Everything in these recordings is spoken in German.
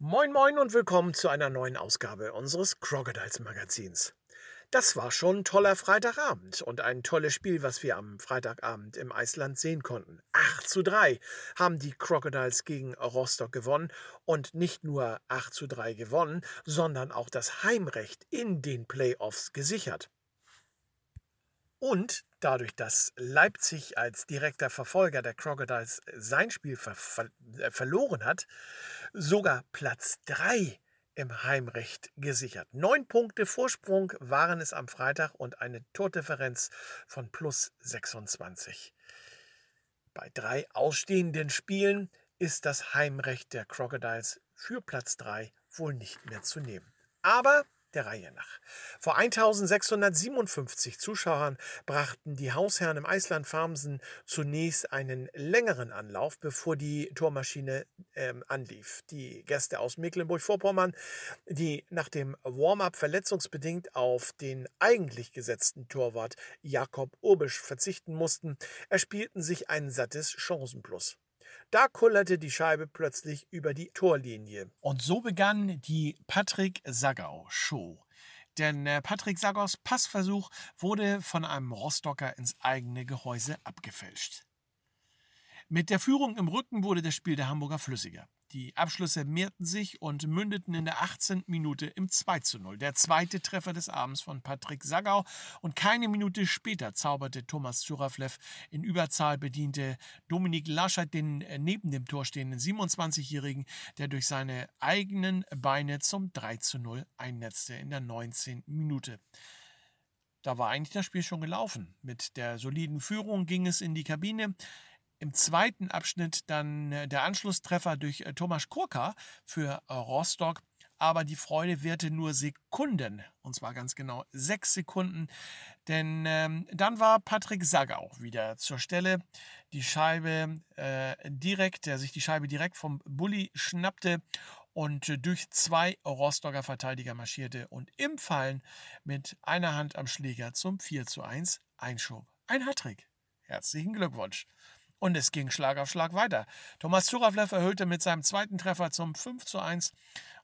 Moin moin und willkommen zu einer neuen Ausgabe unseres Crocodiles Magazins. Das war schon ein toller Freitagabend und ein tolles Spiel, was wir am Freitagabend im Eisland sehen konnten. 8 zu 3 haben die Crocodiles gegen Rostock gewonnen und nicht nur 8 zu 3 gewonnen, sondern auch das Heimrecht in den Playoffs gesichert. Und dadurch, dass Leipzig als direkter Verfolger der Crocodiles sein Spiel ver ver äh, verloren hat, sogar Platz 3 im Heimrecht gesichert. Neun Punkte Vorsprung waren es am Freitag und eine Tordifferenz von plus 26. Bei drei ausstehenden Spielen ist das Heimrecht der Crocodiles für Platz 3 wohl nicht mehr zu nehmen. Aber der Reihe nach. Vor 1657 Zuschauern brachten die Hausherren im Eisland Farmsen zunächst einen längeren Anlauf, bevor die Tormaschine ähm, anlief. Die Gäste aus Mecklenburg-Vorpommern, die nach dem Warm-up verletzungsbedingt auf den eigentlich gesetzten Torwart Jakob Urbisch verzichten mussten, erspielten sich ein sattes Chancenplus. Da kullerte die Scheibe plötzlich über die Torlinie. Und so begann die Patrick Sagau Show. Denn äh, Patrick Sagaus Passversuch wurde von einem Rostocker ins eigene Gehäuse abgefälscht. Mit der Führung im Rücken wurde das Spiel der Hamburger flüssiger. Die Abschlüsse mehrten sich und mündeten in der 18. Minute im 2 zu 0. Der zweite Treffer des Abends von Patrick Sagau. Und keine Minute später zauberte Thomas Zuraflev in Überzahl bediente Dominik Laschet den äh, neben dem Tor stehenden 27-Jährigen, der durch seine eigenen Beine zum 3 zu 0 einnetzte in der 19. Minute. Da war eigentlich das Spiel schon gelaufen. Mit der soliden Führung ging es in die Kabine. Im zweiten Abschnitt dann äh, der Anschlusstreffer durch äh, Thomas Kurka für äh, Rostock. Aber die Freude währte nur Sekunden, und zwar ganz genau sechs Sekunden, denn ähm, dann war Patrick Sagau wieder zur Stelle. Die Scheibe äh, direkt, der sich die Scheibe direkt vom Bulli schnappte und durch zwei Rostocker Verteidiger marschierte und im Fallen mit einer Hand am Schläger zum 4 zu 1 einschob. Ein Hattrick. Herzlichen Glückwunsch. Und es ging Schlag auf Schlag weiter. Thomas Zuravlev erhöhte mit seinem zweiten Treffer zum 5 zu 1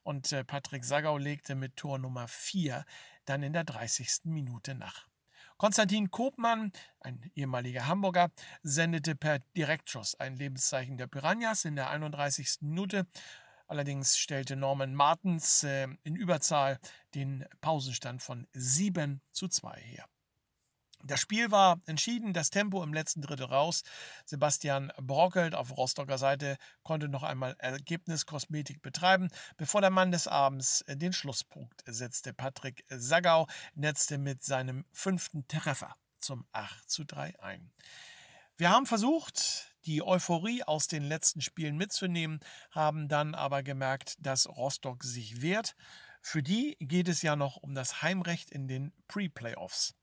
und äh, Patrick Sagau legte mit Tor Nummer 4 dann in der 30. Minute nach. Konstantin Kopmann, ein ehemaliger Hamburger, sendete per Direktschuss ein Lebenszeichen der Piranhas in der 31. Minute. Allerdings stellte Norman Martens äh, in Überzahl den Pausenstand von 7 zu 2 her. Das Spiel war entschieden, das Tempo im letzten Drittel raus. Sebastian Brockelt auf Rostocker Seite konnte noch einmal Ergebniskosmetik betreiben, bevor der Mann des Abends den Schlusspunkt setzte. Patrick Sagau netzte mit seinem fünften Treffer zum 8 zu 3 ein. Wir haben versucht, die Euphorie aus den letzten Spielen mitzunehmen, haben dann aber gemerkt, dass Rostock sich wehrt. Für die geht es ja noch um das Heimrecht in den Pre-Playoffs.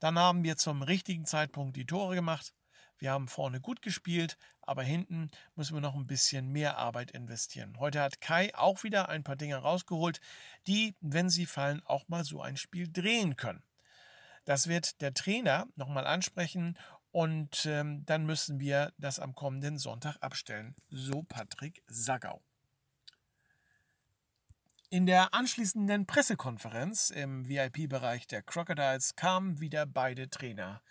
Dann haben wir zum richtigen Zeitpunkt die Tore gemacht. Wir haben vorne gut gespielt, aber hinten müssen wir noch ein bisschen mehr Arbeit investieren. Heute hat Kai auch wieder ein paar Dinge rausgeholt, die, wenn sie fallen, auch mal so ein Spiel drehen können. Das wird der Trainer nochmal ansprechen und ähm, dann müssen wir das am kommenden Sonntag abstellen. So Patrick Sagau. In der anschließenden Pressekonferenz im VIP-Bereich der Crocodiles kamen wieder beide Trainer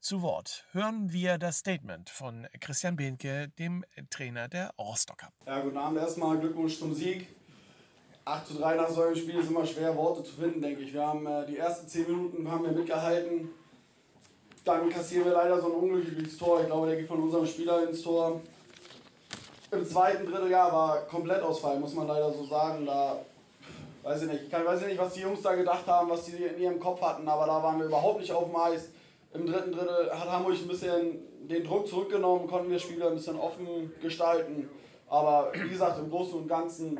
zu Wort. Hören wir das Statement von Christian Behnke, dem Trainer der Rostocker. Ja, guten Abend erstmal, Glückwunsch zum Sieg. 8 zu 3 nach so einem Spiel ist immer schwer, Worte zu finden, denke ich. Wir haben äh, die ersten 10 Minuten haben wir mitgehalten. Dann kassieren wir leider so ein unglückliches Tor. Ich glaube, der geht von unserem Spieler ins Tor. Im zweiten Dritteljahr war Komplettausfall, muss man leider so sagen. Da weiß ich nicht, ich kann, weiß nicht, was die Jungs da gedacht haben, was die in ihrem Kopf hatten, aber da waren wir überhaupt nicht auf dem Eis. Im dritten Drittel hat Hamburg ein bisschen den Druck zurückgenommen, konnten wir Spieler ein bisschen offen gestalten. Aber wie gesagt, im Großen und Ganzen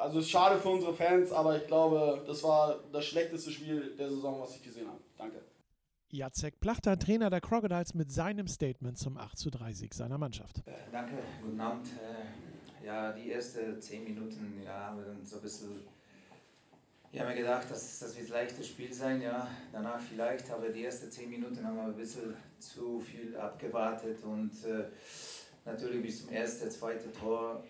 also ist schade für unsere Fans, aber ich glaube, das war das schlechteste Spiel der Saison, was ich gesehen habe. Danke. Jacek Plachter, Trainer der Crocodiles, mit seinem Statement zum 8 zu 3 Sieg seiner Mannschaft. Äh, danke, guten Abend. Äh, ja, die ersten 10 Minuten ja, haben wir dann so ein bisschen. Ich habe mir gedacht, das, das wird ein leichtes Spiel sein, ja. Danach vielleicht, aber die ersten 10 Minuten haben wir ein bisschen zu viel abgewartet und äh, natürlich bis zum ersten, zweiten Tor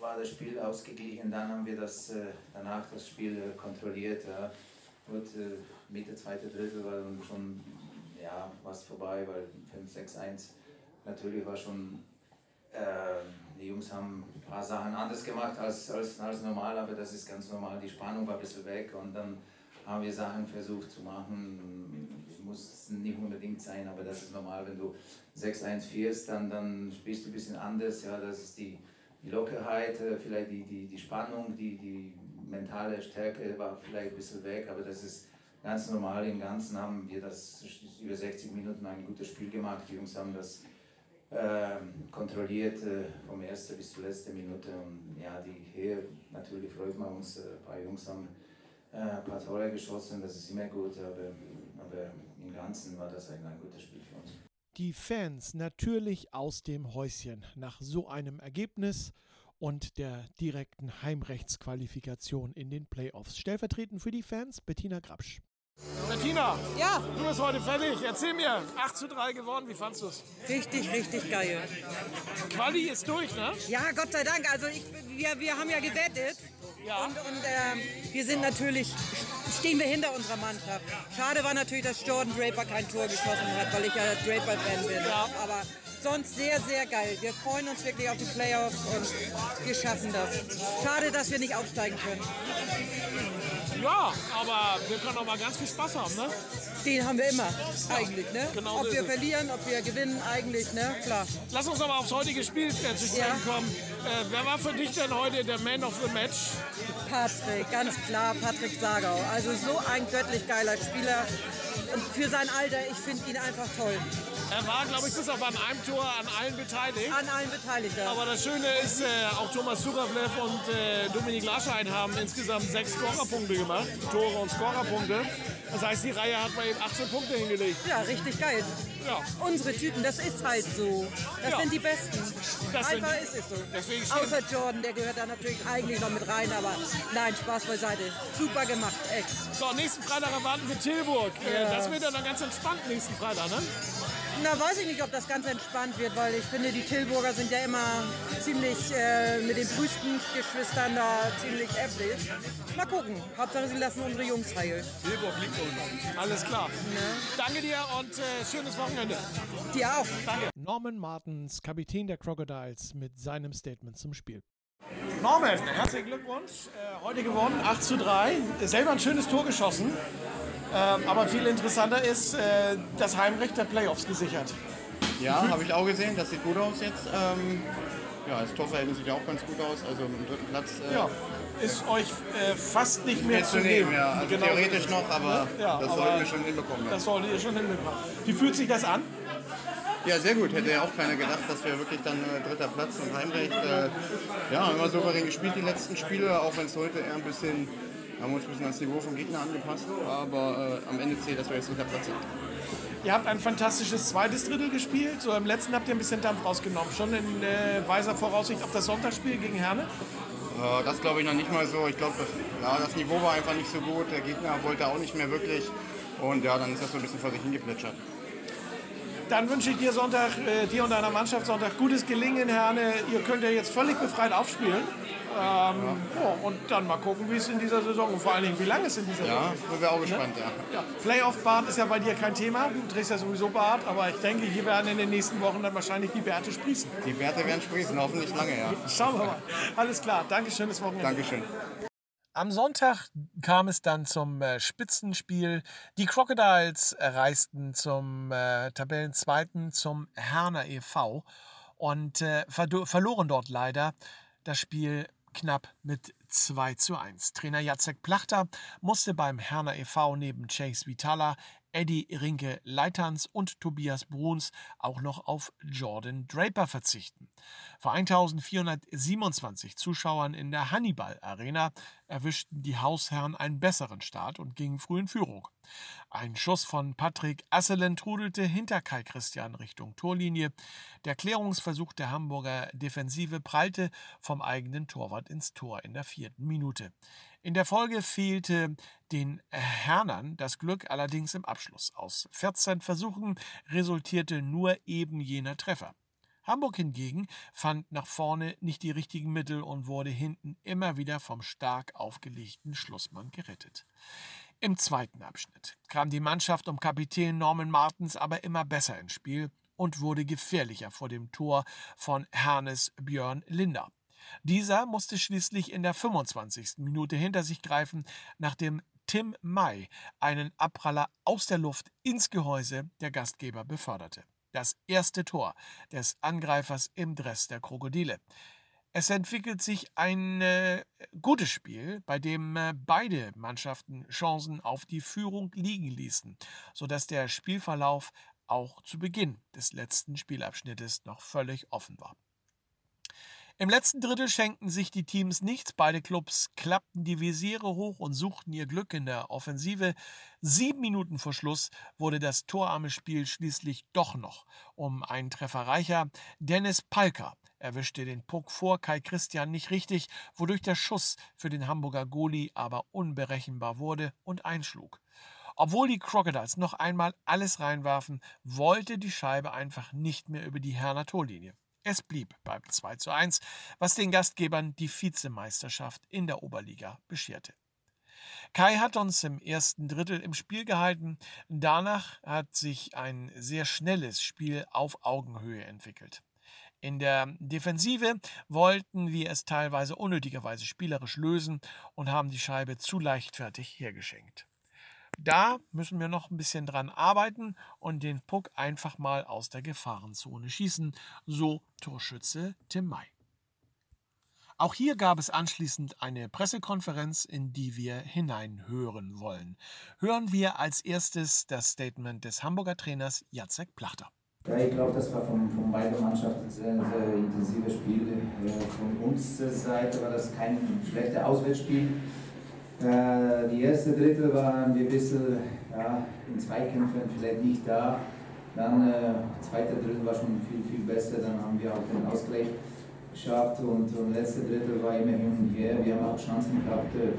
war das Spiel ausgeglichen. Dann haben wir das, äh, danach das Spiel äh, kontrolliert. Ja. Gut, äh, Mitte, zweite Drittel war dann schon ja, was vorbei, weil 5-6-1 natürlich war schon, äh, die Jungs haben ein paar Sachen anders gemacht als, als, als normal, aber das ist ganz normal. Die Spannung war ein bisschen weg und dann haben wir Sachen versucht zu machen. Es muss nicht unbedingt sein, aber das ist normal. Wenn du 6-1 führst, dann, dann spielst du ein bisschen anders. Ja, das ist die, die Lockerheit, äh, vielleicht die, die, die Spannung, die, die mentale Stärke war vielleicht ein bisschen weg, aber das ist ganz normal. Im Ganzen haben wir das über 60 Minuten ein gutes Spiel gemacht. Die Jungs haben das äh, kontrolliert äh, vom ersten bis zur letzten Minute. Und ja, die hier natürlich freut man uns. Äh, ein paar Jungs haben äh, ein paar Tore geschossen, das ist immer gut, aber, aber im Ganzen war das ein, ein gutes Spiel für uns die Fans natürlich aus dem Häuschen nach so einem Ergebnis und der direkten Heimrechtsqualifikation in den Playoffs. Stellvertretend für die Fans Bettina Grabsch. Bettina, ja. du bist heute fertig. Erzähl mir, 8 zu 3 gewonnen, wie fandest du es? Richtig, richtig geil. Quali ist durch, ne? Ja, Gott sei Dank. Also ich, wir, wir haben ja gewettet. Ja. Und, und äh, wir sind natürlich, stehen wir hinter unserer Mannschaft. Schade war natürlich, dass Jordan Draper kein Tor geschossen hat, weil ich ja Draper-Fan bin. Ja. Aber sonst sehr, sehr geil. Wir freuen uns wirklich auf die Playoffs und wir schaffen das. Schade, dass wir nicht aufsteigen können. Ja, aber wir können auch mal ganz viel Spaß haben, ne? Den haben wir immer, eigentlich, ne? Genau ob wir verlieren, ob wir gewinnen, eigentlich, ne? Klar. Lass uns aber aufs heutige Spiel äh, zu sprechen ja. kommen. Äh, wer war für dich denn heute der Man of the Match? Patrick, ganz klar, Patrick Sagau. Also so ein göttlich geiler Spieler. Für sein Alter, ich finde ihn einfach toll. Er war, glaube ich, bis auf an einem Tor an allen beteiligt. An allen beteiligt, ja. Aber das Schöne ist, äh, auch Thomas Suravlev und äh, Dominik Laschein haben insgesamt sechs Scorerpunkte gemacht. Tore und Scorerpunkte. Das heißt, die Reihe hat mal eben 18 Punkte hingelegt. Ja, richtig geil. Ja. Unsere Typen, das ist halt so. Das ja. sind die Besten. Das Einfach sind, ist es so. Deswegen Außer Jordan, der gehört da natürlich eigentlich noch mit rein, aber nein, Spaß beiseite. Super gemacht, echt. So, nächsten Freitag erwarten wir Tilburg. Äh, ja. Das wird dann ganz entspannt nächsten Freitag, ne? Na, weiß ich nicht, ob das ganz entspannt wird, weil ich finde, die Tilburger sind ja immer ziemlich äh, mit den Brüstengeschwistern da ziemlich äfflich. Mal gucken. Hauptsache, sie lassen unsere Jungs heil. Tilburg liegt uns. Alles klar. Ne? Danke dir und äh, schönes Wochenende. Dir auch. Danke. Norman Martens, Kapitän der Crocodiles, mit seinem Statement zum Spiel. Norman, herzlichen Glückwunsch. Äh, heute gewonnen, 8 zu 3. Selber ein schönes Tor geschossen. Ähm, aber viel interessanter ist, äh, das Heimrecht der Playoffs gesichert. Ja, habe ich auch gesehen. Das sieht gut aus jetzt. Ähm, ja, das Torverhältnis sieht ja auch ganz gut aus. Also im dritten Platz. Äh, ja, ist euch fast nicht mehr zu nehmen. Ja, also genau theoretisch noch, aber ja, das sollten wir schon hinbekommen. Das solltet ihr schon hinbekommen. Wie fühlt sich das an? Ja, sehr gut. Hätte ja auch keiner gedacht, dass wir wirklich dann äh, dritter Platz und Heimrecht. Äh, ja, immer souverän gespielt die letzten Spiele, auch wenn es heute eher ein bisschen haben uns ein bisschen ans Niveau vom Gegner angepasst, aber äh, am Ende zählt, dass wir jetzt dritter Platz sind. Ihr habt ein fantastisches zweites Drittel gespielt. So, Im letzten habt ihr ein bisschen Dampf rausgenommen. Schon in äh, weiser Voraussicht auf das Sonntagsspiel gegen Herne? Äh, das glaube ich noch nicht mal so. Ich glaube, ja, das Niveau war einfach nicht so gut. Der Gegner wollte auch nicht mehr wirklich. Und ja, dann ist das so ein bisschen vor sich hingeplätschert. Dann wünsche ich dir Sonntag, äh, dir und deiner Mannschaft Sonntag gutes Gelingen, Herne. Ihr könnt ja jetzt völlig befreit aufspielen. Ähm, ja. Oh, und dann mal gucken, wie es in dieser Saison und vor allen Dingen, wie lange es in dieser ja, Saison ist. Ja, sind wir auch gespannt, ja. ja. Playoff-Bart ist ja bei dir kein Thema. Du trägst ja sowieso Bart, aber ich denke, hier werden in den nächsten Wochen dann wahrscheinlich die Bärte sprießen. Die Bärte werden sprießen, hoffentlich lange, ja. Schauen wir mal. Alles klar. Dankeschön, das Wochenende. Dankeschön. Am Sonntag kam es dann zum äh, Spitzenspiel. Die Crocodiles reisten zum äh, Tabellenzweiten, zum Herner e.V. und äh, verloren dort leider das Spiel knapp mit 2 zu 1. Trainer Jacek Plachter musste beim Herner e.V. neben Chase Vitala Eddie Rinke Leitans und Tobias Bruns auch noch auf Jordan Draper verzichten. Vor 1427 Zuschauern in der Hannibal Arena erwischten die Hausherren einen besseren Start und gingen früh in Führung. Ein Schuss von Patrick Asselen trudelte hinter Kai Christian Richtung Torlinie. Der Klärungsversuch der Hamburger Defensive prallte vom eigenen Torwart ins Tor in der vierten Minute. In der Folge fehlte den Hernern das Glück allerdings im Abschluss. Aus 14 Versuchen resultierte nur eben jener Treffer. Hamburg hingegen fand nach vorne nicht die richtigen Mittel und wurde hinten immer wieder vom stark aufgelegten Schlussmann gerettet. Im zweiten Abschnitt kam die Mannschaft um Kapitän Norman Martens aber immer besser ins Spiel und wurde gefährlicher vor dem Tor von Hernes Björn Linder. Dieser musste schließlich in der 25. Minute hinter sich greifen, nachdem Tim May einen Abpraller aus der Luft ins Gehäuse der Gastgeber beförderte. Das erste Tor des Angreifers im Dress der Krokodile. Es entwickelt sich ein äh, gutes Spiel, bei dem äh, beide Mannschaften Chancen auf die Führung liegen ließen, sodass der Spielverlauf auch zu Beginn des letzten Spielabschnittes noch völlig offen war. Im letzten Drittel schenkten sich die Teams nichts. Beide Clubs klappten die Visiere hoch und suchten ihr Glück in der Offensive. Sieben Minuten vor Schluss wurde das torarme Spiel schließlich doch noch um einen Treffer reicher. Dennis Palker erwischte den Puck vor Kai Christian nicht richtig, wodurch der Schuss für den Hamburger Goalie aber unberechenbar wurde und einschlug. Obwohl die Crocodiles noch einmal alles reinwarfen, wollte die Scheibe einfach nicht mehr über die Herner Torlinie. Es blieb beim 2 zu 1, was den Gastgebern die Vizemeisterschaft in der Oberliga bescherte. Kai hat uns im ersten Drittel im Spiel gehalten. Danach hat sich ein sehr schnelles Spiel auf Augenhöhe entwickelt. In der Defensive wollten wir es teilweise unnötigerweise spielerisch lösen und haben die Scheibe zu leichtfertig hergeschenkt. Da müssen wir noch ein bisschen dran arbeiten und den Puck einfach mal aus der Gefahrenzone schießen, so Torschütze Tim May. Auch hier gab es anschließend eine Pressekonferenz, in die wir hineinhören wollen. Hören wir als erstes das Statement des Hamburger Trainers Jacek Plachter. Ja, ich glaube, das war von, von beiden Mannschaften sehr, sehr intensives Spiel. Von unserer Seite war das kein schlechtes Auswärtsspiel. Äh, die erste Drittel waren wir ein bisschen ja, in Zweikämpfen vielleicht nicht da. Dann äh, zweite Drittel war schon viel, viel besser. Dann haben wir auch den Ausgleich geschafft und, und letzte Drittel war immer hin und her. Wir haben auch Chancen gehabt. Äh,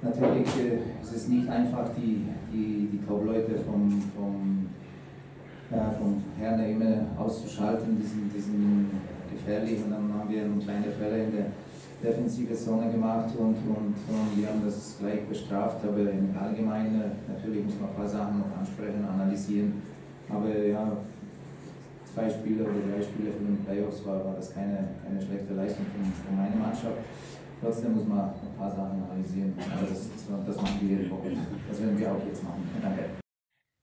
natürlich äh, ist es nicht einfach, die, die, die Top-Leute vom, vom, äh, vom Herne immer auszuschalten. Die sind, die sind gefährlich und dann haben wir einen kleinen Fehler in der defensive Zone gemacht und, und, und wir haben das gleich bestraft, aber im Allgemeinen natürlich muss man ein paar Sachen noch ansprechen, analysieren. Aber ja, zwei Spiele oder drei Spiele von den Playoffs war, war das keine, keine schlechte Leistung von, von meiner Mannschaft. Trotzdem muss man ein paar Sachen analysieren. Aber das, das, das machen wir jede Woche. Das werden wir auch jetzt machen. Danke.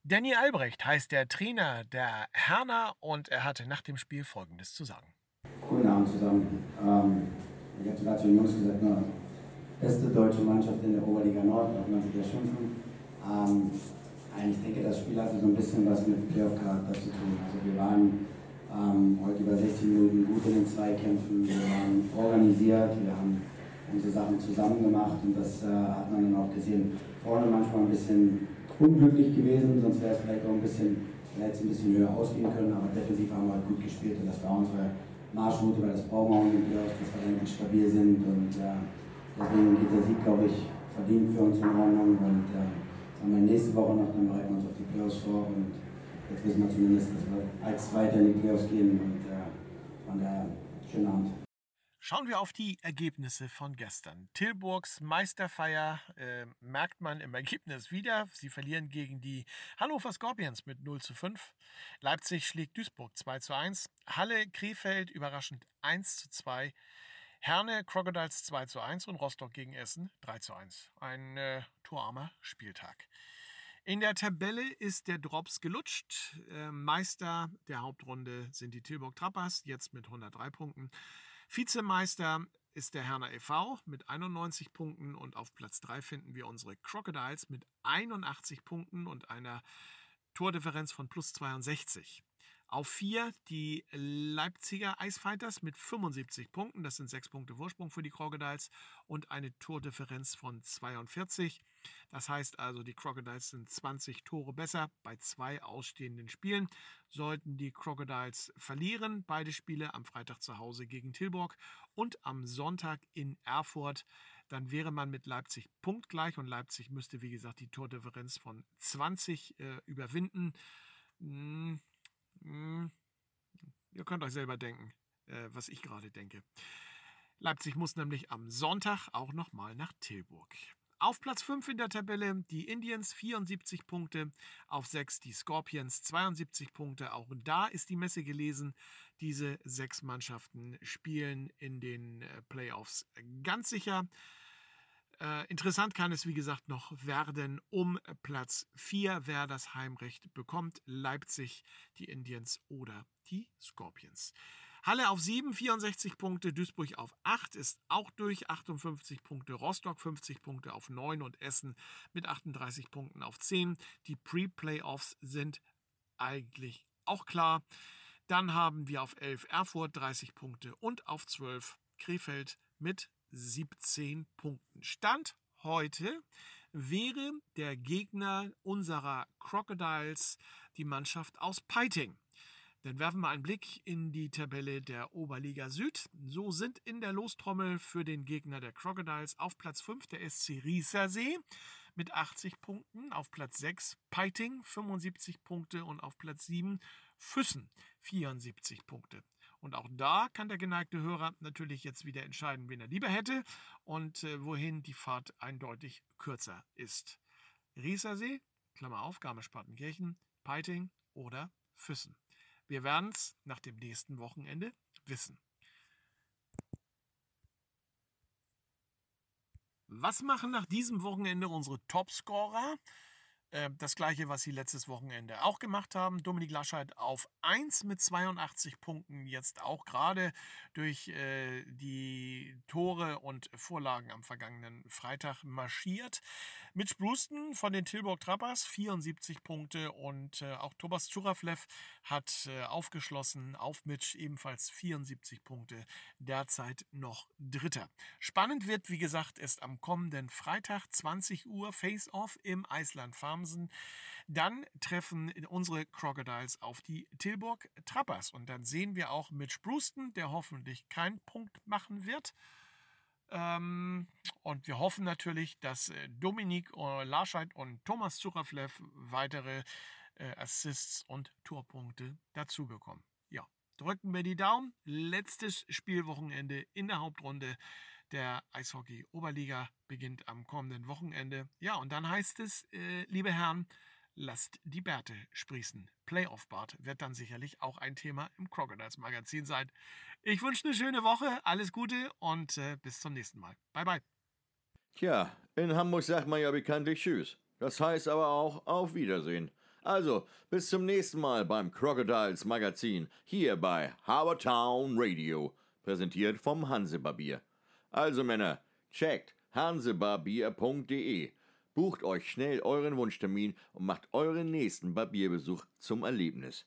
Danny Albrecht heißt der Trainer der Herner und er hatte nach dem Spiel Folgendes zu sagen. Guten Abend zusammen. Ähm ich hatte gerade zu den Jungs gesagt, nur beste deutsche Mannschaft in der Oberliga Nord, auch wenn sie da schimpfen. Ähm, ich denke, das Spiel hatte so ein bisschen was mit Playoff-Charakter zu tun. Also wir waren ähm, heute über 60 Minuten gut in den Zweikämpfen, wir waren organisiert, wir haben unsere Sachen zusammen gemacht und das äh, hat man dann auch gesehen. Vorne manchmal ein bisschen unglücklich gewesen, sonst wäre es vielleicht auch ein bisschen, es ein bisschen höher ausgehen können, aber defensiv haben wir halt gut gespielt und das war unsere Marschroute, weil das wir auch nicht, dass wir eigentlich stabil sind und äh, deswegen geht der Sieg, glaube ich, verdient für uns in Ordnung und äh, sagen wir nächste Woche noch, dann bereiten wir uns auf die Playoffs vor und jetzt wissen wir zumindest, dass wir als Zweiter in die Playoffs gehen und äh, von daher schönen Abend. Schauen wir auf die Ergebnisse von gestern. Tilburgs Meisterfeier äh, merkt man im Ergebnis wieder. Sie verlieren gegen die Hannover Scorpions mit 0 zu 5. Leipzig schlägt Duisburg 2 zu 1. Halle Krefeld überraschend 1 zu 2. Herne Crocodiles 2 zu 1 und Rostock gegen Essen 3 zu 1. Ein äh, torarmer Spieltag. In der Tabelle ist der Drops gelutscht. Äh, Meister der Hauptrunde sind die Tilburg Trappers, jetzt mit 103 Punkten. Vizemeister ist der Herner e.V. mit 91 Punkten und auf Platz 3 finden wir unsere Crocodiles mit 81 Punkten und einer Tordifferenz von plus 62. Auf 4 die Leipziger Eisfighters mit 75 Punkten. Das sind 6 Punkte Vorsprung für die Crocodiles und eine Tordifferenz von 42. Das heißt also, die Crocodiles sind 20 Tore besser bei zwei ausstehenden Spielen. Sollten die Crocodiles verlieren, beide Spiele am Freitag zu Hause gegen Tilburg und am Sonntag in Erfurt, dann wäre man mit Leipzig punktgleich und Leipzig müsste, wie gesagt, die Tordifferenz von 20 äh, überwinden. Hm hm, ihr könnt euch selber denken, äh, was ich gerade denke. Leipzig muss nämlich am Sonntag auch nochmal nach Tilburg. Auf Platz 5 in der Tabelle die Indians 74 Punkte, auf 6 die Scorpions 72 Punkte. Auch da ist die Messe gelesen. Diese sechs Mannschaften spielen in den äh, Playoffs ganz sicher. Äh, interessant kann es, wie gesagt, noch werden um Platz 4, wer das Heimrecht bekommt. Leipzig, die Indians oder die Scorpions. Halle auf 7, 64 Punkte. Duisburg auf 8 ist auch durch, 58 Punkte. Rostock 50 Punkte auf 9 und Essen mit 38 Punkten auf 10. Die Pre-Playoffs sind eigentlich auch klar. Dann haben wir auf 11 Erfurt 30 Punkte und auf 12 Krefeld mit 17 Punkten. Stand heute wäre der Gegner unserer Crocodiles die Mannschaft aus Peiting. Dann werfen wir einen Blick in die Tabelle der Oberliga Süd. So sind in der Lostrommel für den Gegner der Crocodiles auf Platz 5 der SC Riesersee mit 80 Punkten, auf Platz 6 Peiting 75 Punkte und auf Platz 7 Füssen 74 Punkte. Und auch da kann der geneigte Hörer natürlich jetzt wieder entscheiden, wen er lieber hätte und äh, wohin die Fahrt eindeutig kürzer ist. Riesersee, Klammer auf, Garmisch-Partenkirchen, Peiting oder Füssen. Wir werden es nach dem nächsten Wochenende wissen. Was machen nach diesem Wochenende unsere Topscorer? Äh, das gleiche, was sie letztes Wochenende auch gemacht haben. Dominik Laschet auf 1 mit 82 Punkten, jetzt auch gerade durch äh, die Tore und Vorlagen am vergangenen Freitag marschiert. Mitch Bruston von den Tilburg Trappers 74 Punkte und äh, auch Thomas Zuraflev hat äh, aufgeschlossen auf Mitch ebenfalls 74 Punkte, derzeit noch Dritter. Spannend wird, wie gesagt, erst am kommenden Freitag 20 Uhr Face-Off im Eisland Farm Amsen. Dann treffen unsere Crocodiles auf die Tilburg Trappers. Und dann sehen wir auch Mitch Bruston, der hoffentlich keinen Punkt machen wird. Ähm, und wir hoffen natürlich, dass äh, Dominik äh, Larscheid und Thomas Zuraflev weitere äh, Assists und Torpunkte dazu bekommen. Ja, drücken wir die Daumen. Letztes Spielwochenende in der Hauptrunde der Eishockey-Oberliga beginnt am kommenden Wochenende. Ja, und dann heißt es, äh, liebe Herren, lasst die Bärte sprießen. Playoff-Bart wird dann sicherlich auch ein Thema im Crocodiles Magazin sein. Ich wünsche eine schöne Woche, alles Gute und äh, bis zum nächsten Mal. Bye, bye. Tja, in Hamburg sagt man ja bekanntlich Tschüss. Das heißt aber auch Auf Wiedersehen. Also, bis zum nächsten Mal beim Crocodiles Magazin hier bei Habertown Radio, präsentiert vom Hansebarbier. Also Männer, checkt hansebarbier.de. Bucht euch schnell euren Wunschtermin und macht euren nächsten Barbierbesuch zum Erlebnis.